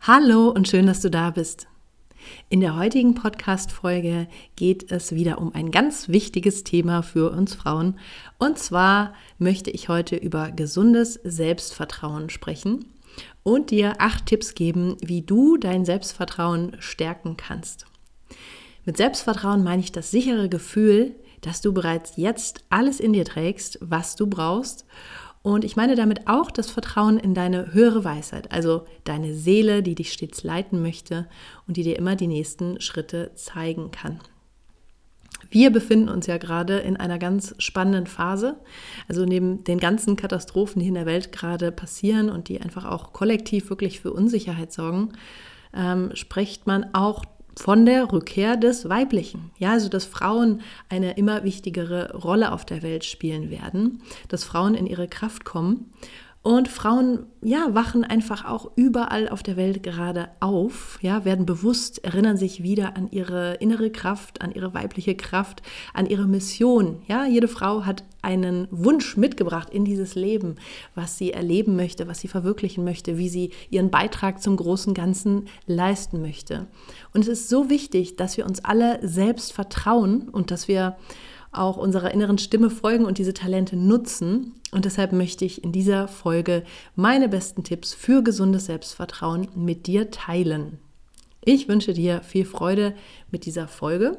Hallo und schön, dass du da bist. In der heutigen Podcast-Folge geht es wieder um ein ganz wichtiges Thema für uns Frauen. Und zwar möchte ich heute über gesundes Selbstvertrauen sprechen und dir acht Tipps geben, wie du dein Selbstvertrauen stärken kannst. Mit Selbstvertrauen meine ich das sichere Gefühl, dass du bereits jetzt alles in dir trägst, was du brauchst und ich meine damit auch das Vertrauen in deine höhere Weisheit, also deine Seele, die dich stets leiten möchte und die dir immer die nächsten Schritte zeigen kann. Wir befinden uns ja gerade in einer ganz spannenden Phase. Also neben den ganzen Katastrophen, die in der Welt gerade passieren und die einfach auch kollektiv wirklich für Unsicherheit sorgen, ähm, spricht man auch von der Rückkehr des Weiblichen. Ja, also dass Frauen eine immer wichtigere Rolle auf der Welt spielen werden, dass Frauen in ihre Kraft kommen und Frauen, ja, wachen einfach auch überall auf der Welt gerade auf, ja, werden bewusst, erinnern sich wieder an ihre innere Kraft, an ihre weibliche Kraft, an ihre Mission. Ja, jede Frau hat einen Wunsch mitgebracht in dieses Leben, was sie erleben möchte, was sie verwirklichen möchte, wie sie ihren Beitrag zum großen Ganzen leisten möchte. Und es ist so wichtig, dass wir uns alle selbst vertrauen und dass wir auch unserer inneren Stimme folgen und diese Talente nutzen. Und deshalb möchte ich in dieser Folge meine besten Tipps für gesundes Selbstvertrauen mit dir teilen. Ich wünsche dir viel Freude mit dieser Folge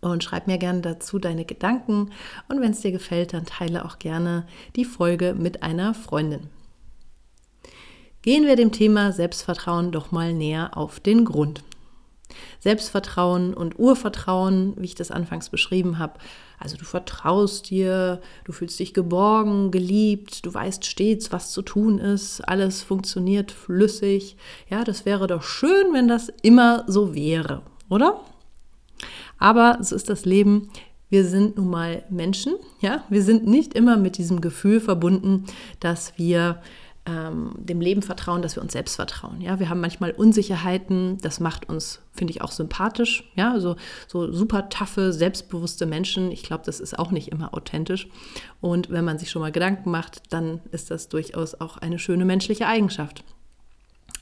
und schreib mir gerne dazu deine Gedanken. Und wenn es dir gefällt, dann teile auch gerne die Folge mit einer Freundin. Gehen wir dem Thema Selbstvertrauen doch mal näher auf den Grund. Selbstvertrauen und Urvertrauen, wie ich das anfangs beschrieben habe. Also du vertraust dir, du fühlst dich geborgen, geliebt, du weißt stets, was zu tun ist, alles funktioniert flüssig. Ja, das wäre doch schön, wenn das immer so wäre, oder? Aber so ist das Leben. Wir sind nun mal Menschen, ja. Wir sind nicht immer mit diesem Gefühl verbunden, dass wir ähm, dem Leben vertrauen, dass wir uns selbst vertrauen. Ja, wir haben manchmal Unsicherheiten, das macht uns, finde ich, auch sympathisch. Ja, also so super taffe, selbstbewusste Menschen, ich glaube, das ist auch nicht immer authentisch. Und wenn man sich schon mal Gedanken macht, dann ist das durchaus auch eine schöne menschliche Eigenschaft.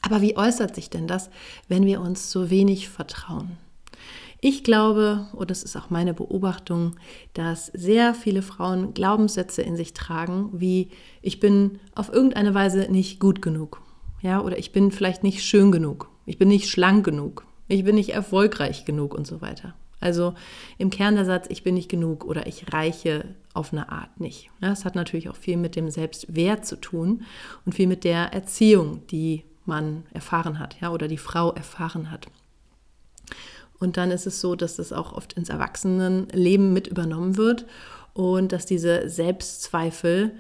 Aber wie äußert sich denn das, wenn wir uns so wenig vertrauen? Ich glaube, und das ist auch meine Beobachtung, dass sehr viele Frauen Glaubenssätze in sich tragen, wie ich bin auf irgendeine Weise nicht gut genug. Ja, oder ich bin vielleicht nicht schön genug. Ich bin nicht schlank genug. Ich bin nicht erfolgreich genug und so weiter. Also im Kern der Satz, ich bin nicht genug oder ich reiche auf eine Art nicht. Das hat natürlich auch viel mit dem Selbstwert zu tun und viel mit der Erziehung, die man erfahren hat, ja, oder die Frau erfahren hat. Und dann ist es so, dass das auch oft ins Erwachsenenleben mit übernommen wird und dass diese Selbstzweifel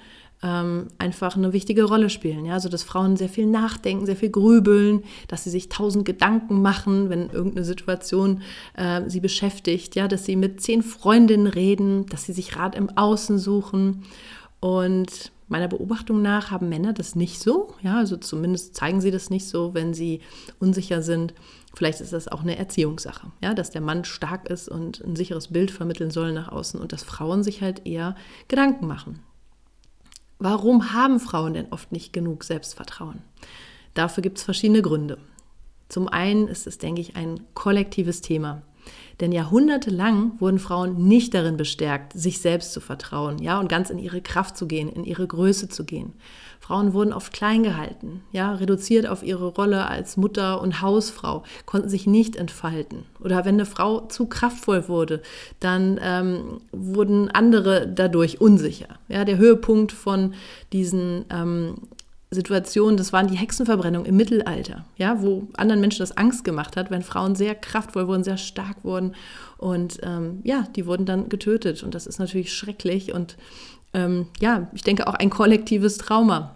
ähm, einfach eine wichtige Rolle spielen. Ja? Also dass Frauen sehr viel nachdenken, sehr viel grübeln, dass sie sich tausend Gedanken machen, wenn irgendeine Situation äh, sie beschäftigt, ja, dass sie mit zehn Freundinnen reden, dass sie sich Rat im Außen suchen. Und meiner Beobachtung nach haben Männer das nicht so. Ja, also zumindest zeigen sie das nicht so, wenn sie unsicher sind. Vielleicht ist das auch eine Erziehungssache, ja, dass der Mann stark ist und ein sicheres Bild vermitteln soll nach außen und dass Frauen sich halt eher Gedanken machen. Warum haben Frauen denn oft nicht genug Selbstvertrauen? Dafür gibt es verschiedene Gründe. Zum einen ist es, denke ich, ein kollektives Thema. Denn jahrhundertelang wurden Frauen nicht darin bestärkt, sich selbst zu vertrauen, ja, und ganz in ihre Kraft zu gehen, in ihre Größe zu gehen. Frauen wurden oft klein gehalten, ja, reduziert auf ihre Rolle als Mutter und Hausfrau, konnten sich nicht entfalten. Oder wenn eine Frau zu kraftvoll wurde, dann ähm, wurden andere dadurch unsicher. Ja, der Höhepunkt von diesen ähm, Situationen, das waren die Hexenverbrennungen im Mittelalter, ja, wo anderen Menschen das Angst gemacht hat, wenn Frauen sehr kraftvoll wurden, sehr stark wurden und ähm, ja, die wurden dann getötet und das ist natürlich schrecklich und ähm, ja, ich denke auch ein kollektives Trauma.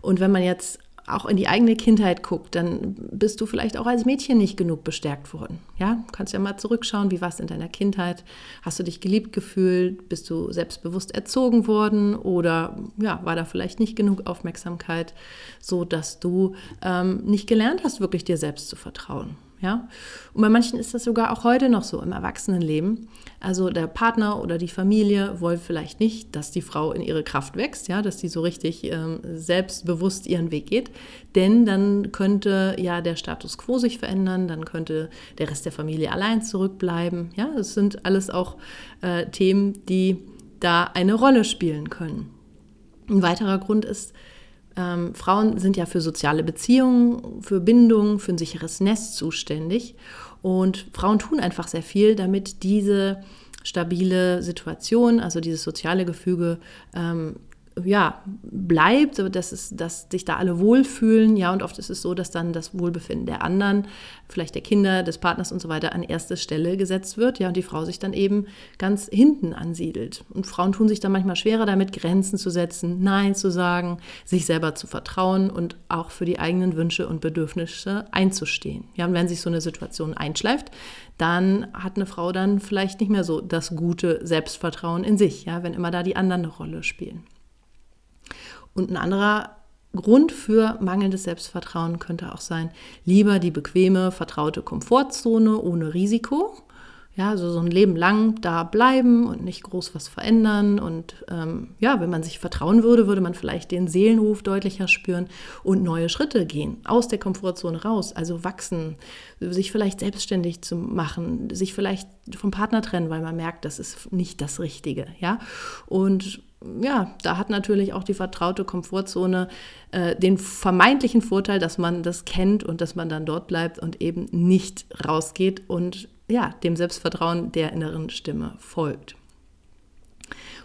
Und wenn man jetzt auch in die eigene Kindheit guckt, dann bist du vielleicht auch als Mädchen nicht genug bestärkt worden. Ja, du kannst ja mal zurückschauen, wie war es in deiner Kindheit? Hast du dich geliebt gefühlt? Bist du selbstbewusst erzogen worden? Oder ja, war da vielleicht nicht genug Aufmerksamkeit, so dass du ähm, nicht gelernt hast, wirklich dir selbst zu vertrauen? Ja? Und bei manchen ist das sogar auch heute noch so im Erwachsenenleben. Also der Partner oder die Familie wollen vielleicht nicht, dass die Frau in ihre Kraft wächst, ja, dass die so richtig ähm, selbstbewusst ihren Weg geht, denn dann könnte ja der Status quo sich verändern, dann könnte der Rest der Familie allein zurückbleiben. Ja, das sind alles auch äh, Themen, die da eine Rolle spielen können. Ein weiterer Grund ist, ähm, Frauen sind ja für soziale Beziehungen, für Bindung, für ein sicheres Nest zuständig. Und Frauen tun einfach sehr viel, damit diese stabile Situation, also dieses soziale Gefüge, ähm, ja, bleibt, dass, es, dass sich da alle wohlfühlen. Ja, und oft ist es so, dass dann das Wohlbefinden der anderen, vielleicht der Kinder, des Partners und so weiter an erste Stelle gesetzt wird. Ja, und die Frau sich dann eben ganz hinten ansiedelt. Und Frauen tun sich dann manchmal schwerer damit, Grenzen zu setzen, Nein zu sagen, sich selber zu vertrauen und auch für die eigenen Wünsche und Bedürfnisse einzustehen. Ja, und wenn sich so eine Situation einschleift, dann hat eine Frau dann vielleicht nicht mehr so das gute Selbstvertrauen in sich, ja, wenn immer da die anderen eine Rolle spielen. Und ein anderer Grund für mangelndes Selbstvertrauen könnte auch sein, lieber die bequeme, vertraute Komfortzone ohne Risiko. Ja, also so ein Leben lang da bleiben und nicht groß was verändern. Und ähm, ja, wenn man sich vertrauen würde, würde man vielleicht den Seelenruf deutlicher spüren und neue Schritte gehen, aus der Komfortzone raus, also wachsen, sich vielleicht selbstständig zu machen, sich vielleicht vom Partner trennen, weil man merkt, das ist nicht das Richtige. Ja, und ja, da hat natürlich auch die vertraute Komfortzone äh, den vermeintlichen Vorteil, dass man das kennt und dass man dann dort bleibt und eben nicht rausgeht und ja, dem Selbstvertrauen der inneren Stimme folgt.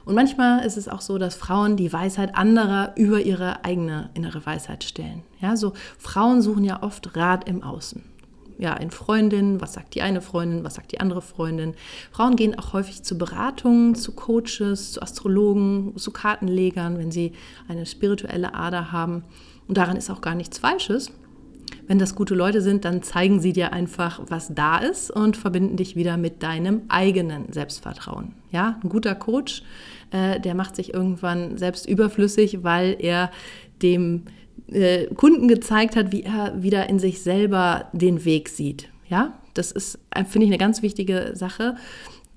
Und manchmal ist es auch so, dass Frauen die Weisheit anderer über ihre eigene innere Weisheit stellen. Ja, so Frauen suchen ja oft Rat im Außen ja, in Freundinnen, was sagt die eine Freundin, was sagt die andere Freundin. Frauen gehen auch häufig zu Beratungen, zu Coaches, zu Astrologen, zu Kartenlegern, wenn sie eine spirituelle Ader haben. Und daran ist auch gar nichts Falsches. Wenn das gute Leute sind, dann zeigen sie dir einfach, was da ist und verbinden dich wieder mit deinem eigenen Selbstvertrauen. Ja, ein guter Coach, äh, der macht sich irgendwann selbst überflüssig, weil er dem äh, Kunden gezeigt hat, wie er wieder in sich selber den Weg sieht. Ja, das ist, äh, finde ich, eine ganz wichtige Sache,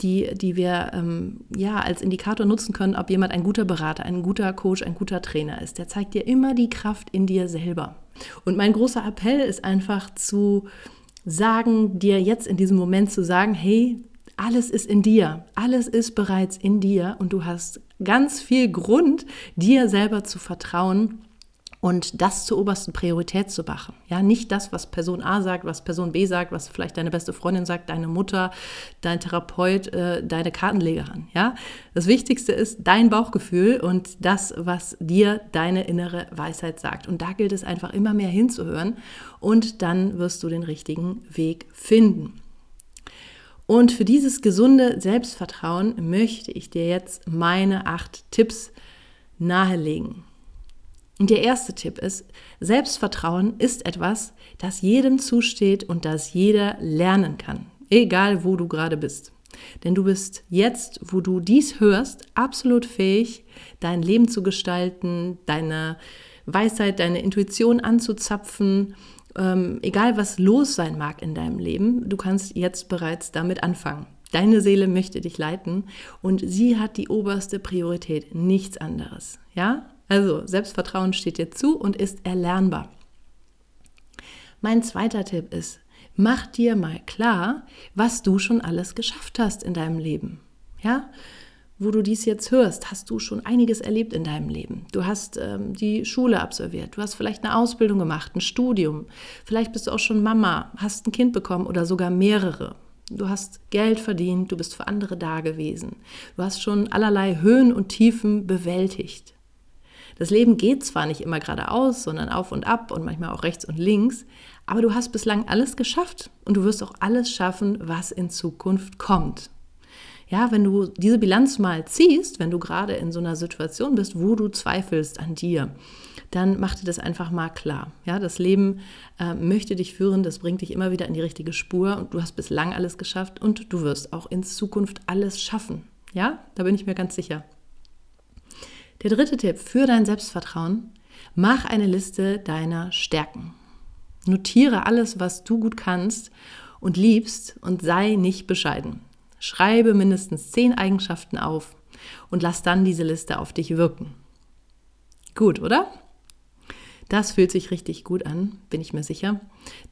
die, die wir ähm, ja als Indikator nutzen können, ob jemand ein guter Berater, ein guter Coach, ein guter Trainer ist. Der zeigt dir immer die Kraft in dir selber. Und mein großer Appell ist einfach zu sagen, dir jetzt in diesem Moment zu sagen, hey, alles ist in dir, alles ist bereits in dir und du hast ganz viel Grund, dir selber zu vertrauen und das zur obersten Priorität zu machen. Ja, nicht das, was Person A sagt, was Person B sagt, was vielleicht deine beste Freundin sagt, deine Mutter, dein Therapeut, äh, deine Kartenlegerin. Ja, das Wichtigste ist dein Bauchgefühl und das, was dir deine innere Weisheit sagt. Und da gilt es einfach immer mehr hinzuhören und dann wirst du den richtigen Weg finden. Und für dieses gesunde Selbstvertrauen möchte ich dir jetzt meine acht Tipps nahelegen. Und der erste Tipp ist, Selbstvertrauen ist etwas, das jedem zusteht und das jeder lernen kann, egal wo du gerade bist. Denn du bist jetzt, wo du dies hörst, absolut fähig, dein Leben zu gestalten, deine Weisheit, deine Intuition anzuzapfen, ähm, egal was los sein mag in deinem Leben, du kannst jetzt bereits damit anfangen. Deine Seele möchte dich leiten und sie hat die oberste Priorität, nichts anderes. Ja? Also Selbstvertrauen steht dir zu und ist erlernbar. Mein zweiter Tipp ist, mach dir mal klar, was du schon alles geschafft hast in deinem Leben. Ja, wo du dies jetzt hörst, hast du schon einiges erlebt in deinem Leben. Du hast ähm, die Schule absolviert, du hast vielleicht eine Ausbildung gemacht, ein Studium, vielleicht bist du auch schon Mama, hast ein Kind bekommen oder sogar mehrere. Du hast Geld verdient, du bist für andere da gewesen. Du hast schon allerlei Höhen und Tiefen bewältigt. Das Leben geht zwar nicht immer geradeaus, sondern auf und ab und manchmal auch rechts und links, aber du hast bislang alles geschafft und du wirst auch alles schaffen, was in Zukunft kommt. Ja, wenn du diese Bilanz mal ziehst, wenn du gerade in so einer Situation bist, wo du zweifelst an dir, dann mach dir das einfach mal klar. Ja, das Leben äh, möchte dich führen, das bringt dich immer wieder in die richtige Spur und du hast bislang alles geschafft und du wirst auch in Zukunft alles schaffen. Ja, da bin ich mir ganz sicher. Der dritte Tipp für dein Selbstvertrauen, mach eine Liste deiner Stärken. Notiere alles, was du gut kannst und liebst und sei nicht bescheiden. Schreibe mindestens zehn Eigenschaften auf und lass dann diese Liste auf dich wirken. Gut, oder? Das fühlt sich richtig gut an, bin ich mir sicher.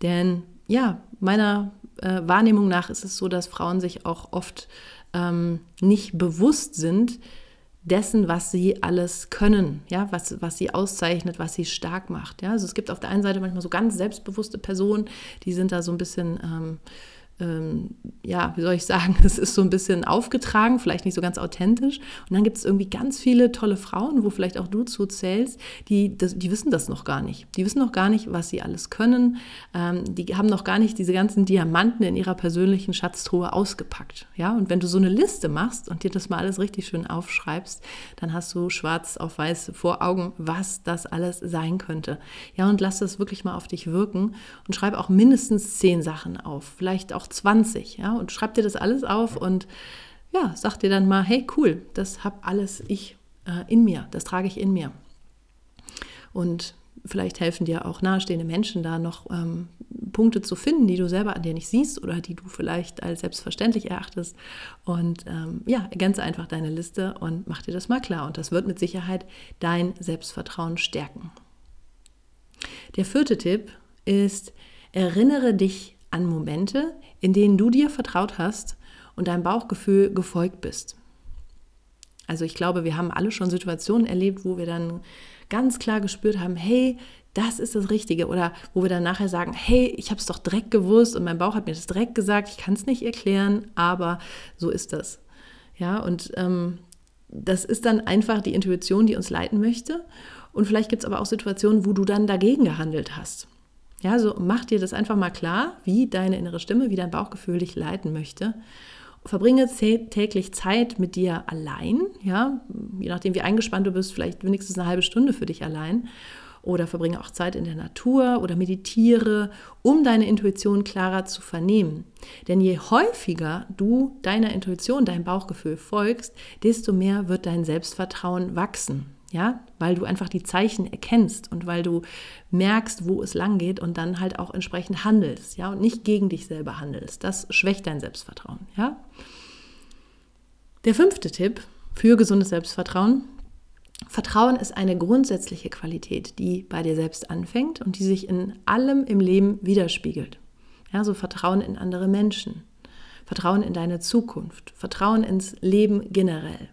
Denn ja, meiner äh, Wahrnehmung nach ist es so, dass Frauen sich auch oft ähm, nicht bewusst sind, dessen, was sie alles können, ja, was, was sie auszeichnet, was sie stark macht. Ja? Also es gibt auf der einen Seite manchmal so ganz selbstbewusste Personen, die sind da so ein bisschen ähm, ähm, ja, wie soll ich sagen, es ist so ein bisschen aufgetragen, vielleicht nicht so ganz authentisch. Und dann gibt es irgendwie ganz viele tolle Frauen, wo vielleicht auch du zuzählst, die, das, die wissen das noch gar nicht. Die wissen noch gar nicht, was sie alles können. Ähm, die haben noch gar nicht diese ganzen Diamanten in ihrer persönlichen Schatztruhe ausgepackt. Ja, und wenn du so eine Liste machst und dir das mal alles richtig schön aufschreibst, dann hast du schwarz auf weiß vor Augen, was das alles sein könnte. Ja, und lass das wirklich mal auf dich wirken und schreib auch mindestens zehn Sachen auf. Vielleicht auch 20, ja, und schreib dir das alles auf und ja, sag dir dann mal, hey, cool, das habe alles ich äh, in mir, das trage ich in mir. Und vielleicht helfen dir auch nahestehende Menschen da noch ähm, Punkte zu finden, die du selber an dir nicht siehst oder die du vielleicht als selbstverständlich erachtest. Und ähm, ja, ergänze einfach deine Liste und mach dir das mal klar. Und das wird mit Sicherheit dein Selbstvertrauen stärken. Der vierte Tipp ist, erinnere dich an Momente, in denen du dir vertraut hast und deinem Bauchgefühl gefolgt bist. Also ich glaube, wir haben alle schon Situationen erlebt, wo wir dann ganz klar gespürt haben, hey, das ist das Richtige. Oder wo wir dann nachher sagen, hey, ich habe es doch direkt gewusst und mein Bauch hat mir das direkt gesagt, ich kann es nicht erklären, aber so ist das. Ja, und ähm, das ist dann einfach die Intuition, die uns leiten möchte. Und vielleicht gibt es aber auch Situationen, wo du dann dagegen gehandelt hast. Ja, so mach dir das einfach mal klar, wie deine innere Stimme, wie dein Bauchgefühl dich leiten möchte. Verbringe täglich Zeit mit dir allein, ja, je nachdem wie eingespannt du bist, vielleicht wenigstens eine halbe Stunde für dich allein. Oder verbringe auch Zeit in der Natur oder meditiere, um deine Intuition klarer zu vernehmen. Denn je häufiger du deiner Intuition, deinem Bauchgefühl folgst, desto mehr wird dein Selbstvertrauen wachsen ja, weil du einfach die Zeichen erkennst und weil du merkst, wo es lang geht und dann halt auch entsprechend handelst, ja, und nicht gegen dich selber handelst. Das schwächt dein Selbstvertrauen, ja. Der fünfte Tipp für gesundes Selbstvertrauen. Vertrauen ist eine grundsätzliche Qualität, die bei dir selbst anfängt und die sich in allem im Leben widerspiegelt. Ja, so Vertrauen in andere Menschen, Vertrauen in deine Zukunft, Vertrauen ins Leben generell.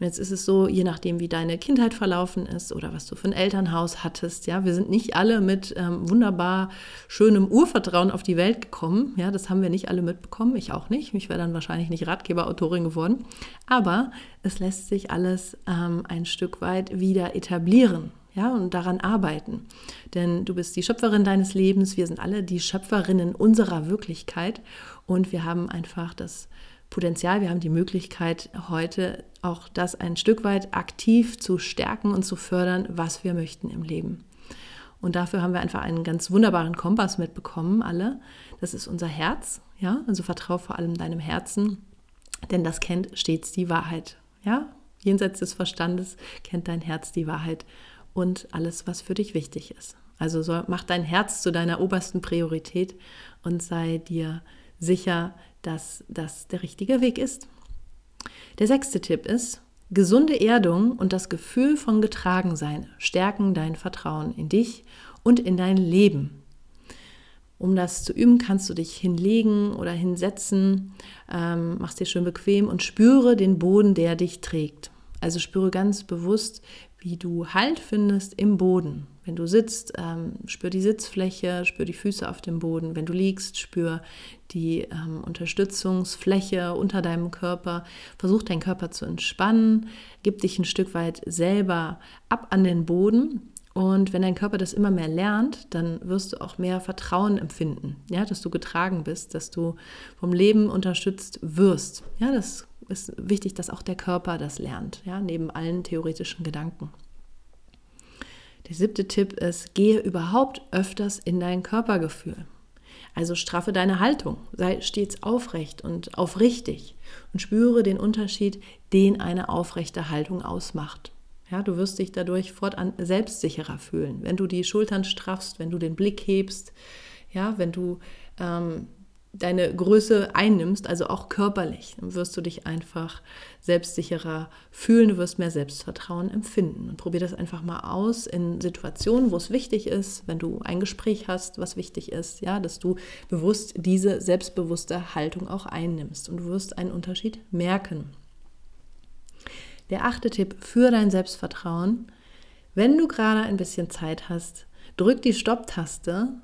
Und jetzt ist es so, je nachdem, wie deine Kindheit verlaufen ist oder was du für ein Elternhaus hattest, ja, wir sind nicht alle mit ähm, wunderbar schönem Urvertrauen auf die Welt gekommen. Ja, das haben wir nicht alle mitbekommen, ich auch nicht. Ich wäre dann wahrscheinlich nicht Ratgeberautorin geworden. Aber es lässt sich alles ähm, ein Stück weit wieder etablieren ja, und daran arbeiten. Denn du bist die Schöpferin deines Lebens, wir sind alle die Schöpferinnen unserer Wirklichkeit und wir haben einfach das Potenzial, wir haben die Möglichkeit, heute auch das ein Stück weit aktiv zu stärken und zu fördern, was wir möchten im Leben. Und dafür haben wir einfach einen ganz wunderbaren Kompass mitbekommen, alle. Das ist unser Herz, ja, also vertraue vor allem deinem Herzen, denn das kennt stets die Wahrheit, ja. Jenseits des Verstandes kennt dein Herz die Wahrheit und alles, was für dich wichtig ist. Also so, mach dein Herz zu deiner obersten Priorität und sei dir sicher, dass das der richtige Weg ist. Der sechste Tipp ist, gesunde Erdung und das Gefühl von Getragensein stärken dein Vertrauen in dich und in dein Leben. Um das zu üben, kannst du dich hinlegen oder hinsetzen, ähm, machst dir schön bequem und spüre den Boden, der dich trägt. Also spüre ganz bewusst, wie du Halt findest im Boden. Wenn du sitzt, ähm, spür die Sitzfläche, spür die Füße auf dem Boden. Wenn du liegst, spür die ähm, Unterstützungsfläche unter deinem Körper. Versuch deinen Körper zu entspannen. Gib dich ein Stück weit selber ab an den Boden. Und wenn dein Körper das immer mehr lernt, dann wirst du auch mehr Vertrauen empfinden, ja, dass du getragen bist, dass du vom Leben unterstützt wirst. Ja, das ist wichtig, dass auch der Körper das lernt, ja, neben allen theoretischen Gedanken. Der siebte Tipp ist, gehe überhaupt öfters in dein Körpergefühl. Also straffe deine Haltung, sei stets aufrecht und aufrichtig und spüre den Unterschied, den eine aufrechte Haltung ausmacht. Ja, du wirst dich dadurch fortan selbstsicherer fühlen, wenn du die Schultern straffst, wenn du den Blick hebst, ja, wenn du ähm, deine Größe einnimmst, also auch körperlich, dann wirst du dich einfach selbstsicherer fühlen, du wirst mehr Selbstvertrauen empfinden. Und probier das einfach mal aus in Situationen, wo es wichtig ist, wenn du ein Gespräch hast, was wichtig ist, ja, dass du bewusst diese selbstbewusste Haltung auch einnimmst und du wirst einen Unterschied merken. Der achte Tipp für dein Selbstvertrauen, wenn du gerade ein bisschen Zeit hast, drück die Stopptaste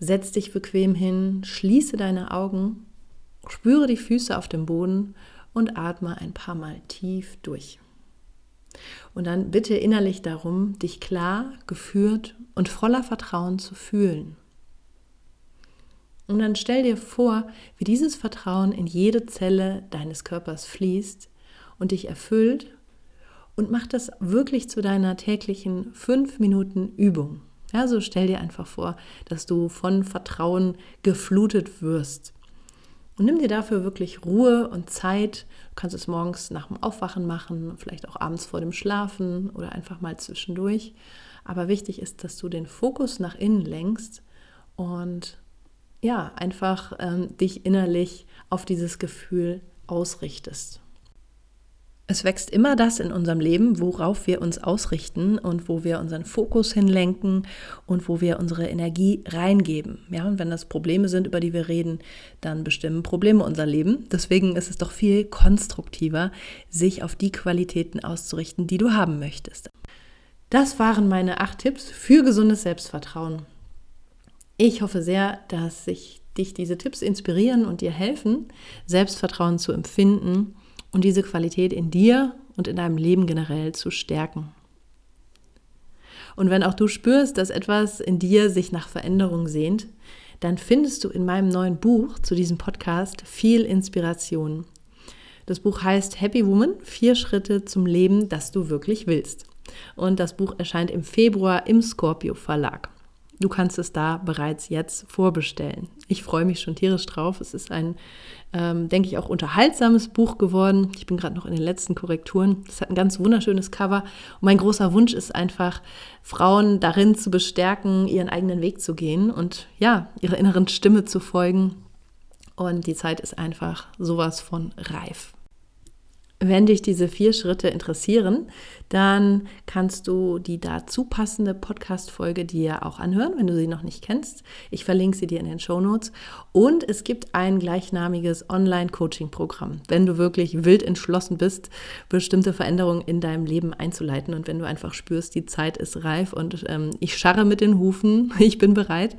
Setz dich bequem hin, schließe deine Augen, spüre die Füße auf dem Boden und atme ein paar Mal tief durch. Und dann bitte innerlich darum, dich klar, geführt und voller Vertrauen zu fühlen. Und dann stell dir vor, wie dieses Vertrauen in jede Zelle deines Körpers fließt und dich erfüllt und mach das wirklich zu deiner täglichen fünf Minuten Übung. Ja, so stell dir einfach vor, dass du von Vertrauen geflutet wirst. Und nimm dir dafür wirklich Ruhe und Zeit. Du kannst es morgens nach dem Aufwachen machen, vielleicht auch abends vor dem Schlafen oder einfach mal zwischendurch. Aber wichtig ist, dass du den Fokus nach innen lenkst und ja, einfach ähm, dich innerlich auf dieses Gefühl ausrichtest. Es wächst immer das in unserem Leben, worauf wir uns ausrichten und wo wir unseren Fokus hinlenken und wo wir unsere Energie reingeben. Ja, und wenn das Probleme sind, über die wir reden, dann bestimmen Probleme unser Leben. Deswegen ist es doch viel konstruktiver, sich auf die Qualitäten auszurichten, die du haben möchtest. Das waren meine acht Tipps für gesundes Selbstvertrauen. Ich hoffe sehr, dass sich dich diese Tipps inspirieren und dir helfen, Selbstvertrauen zu empfinden und diese Qualität in dir und in deinem Leben generell zu stärken. Und wenn auch du spürst, dass etwas in dir sich nach Veränderung sehnt, dann findest du in meinem neuen Buch zu diesem Podcast viel Inspiration. Das Buch heißt Happy Woman, vier Schritte zum Leben, das du wirklich willst. Und das Buch erscheint im Februar im Scorpio Verlag. Du kannst es da bereits jetzt vorbestellen. Ich freue mich schon tierisch drauf. Es ist ein, ähm, denke ich, auch unterhaltsames Buch geworden. Ich bin gerade noch in den letzten Korrekturen. Es hat ein ganz wunderschönes Cover. Und mein großer Wunsch ist einfach, Frauen darin zu bestärken, ihren eigenen Weg zu gehen und ja, ihrer inneren Stimme zu folgen. Und die Zeit ist einfach sowas von reif. Wenn dich diese vier Schritte interessieren, dann kannst du die dazu passende Podcast-Folge dir auch anhören, wenn du sie noch nicht kennst. Ich verlinke sie dir in den Show Notes. Und es gibt ein gleichnamiges Online-Coaching-Programm, wenn du wirklich wild entschlossen bist, bestimmte Veränderungen in deinem Leben einzuleiten und wenn du einfach spürst, die Zeit ist reif und ähm, ich scharre mit den Hufen, ich bin bereit.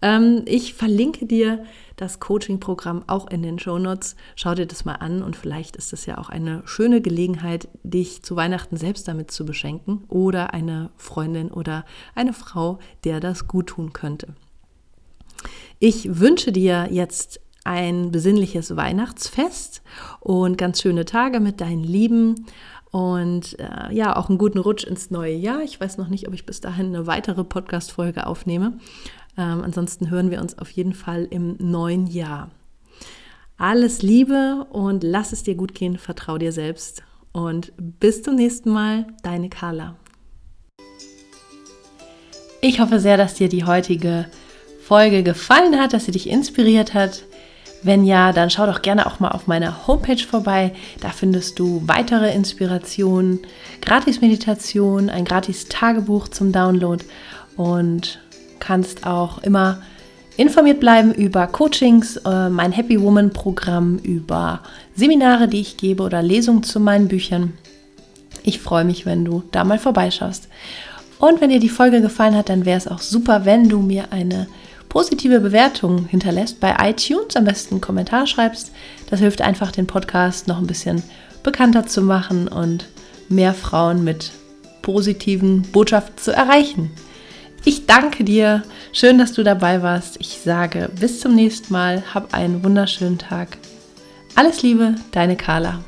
Ähm, ich verlinke dir das Coaching-Programm auch in den Show Notes. Schau dir das mal an und vielleicht ist es ja auch eine schöne Gelegenheit, dich zu Weihnachten selbst damit zu beschenken oder eine Freundin oder eine Frau, der das gut tun könnte. Ich wünsche dir jetzt ein besinnliches Weihnachtsfest und ganz schöne Tage mit deinen Lieben und äh, ja, auch einen guten Rutsch ins neue Jahr. Ich weiß noch nicht, ob ich bis dahin eine weitere Podcast-Folge aufnehme. Ähm, ansonsten hören wir uns auf jeden Fall im neuen Jahr. Alles Liebe und lass es dir gut gehen, vertrau dir selbst und bis zum nächsten Mal, deine Carla. Ich hoffe sehr, dass dir die heutige Folge gefallen hat, dass sie dich inspiriert hat. Wenn ja, dann schau doch gerne auch mal auf meiner Homepage vorbei. Da findest du weitere Inspirationen, Gratis-Meditation, ein Gratis-Tagebuch zum Download und kannst auch immer informiert bleiben über Coachings, äh, mein Happy Woman Programm, über Seminare, die ich gebe oder Lesungen zu meinen Büchern. Ich freue mich, wenn du da mal vorbeischaust. Und wenn dir die Folge gefallen hat, dann wäre es auch super, wenn du mir eine positive Bewertung hinterlässt bei iTunes, am besten einen Kommentar schreibst. Das hilft einfach, den Podcast noch ein bisschen bekannter zu machen und mehr Frauen mit positiven Botschaften zu erreichen. Ich danke dir. Schön, dass du dabei warst. Ich sage bis zum nächsten Mal. Hab einen wunderschönen Tag. Alles Liebe, deine Carla.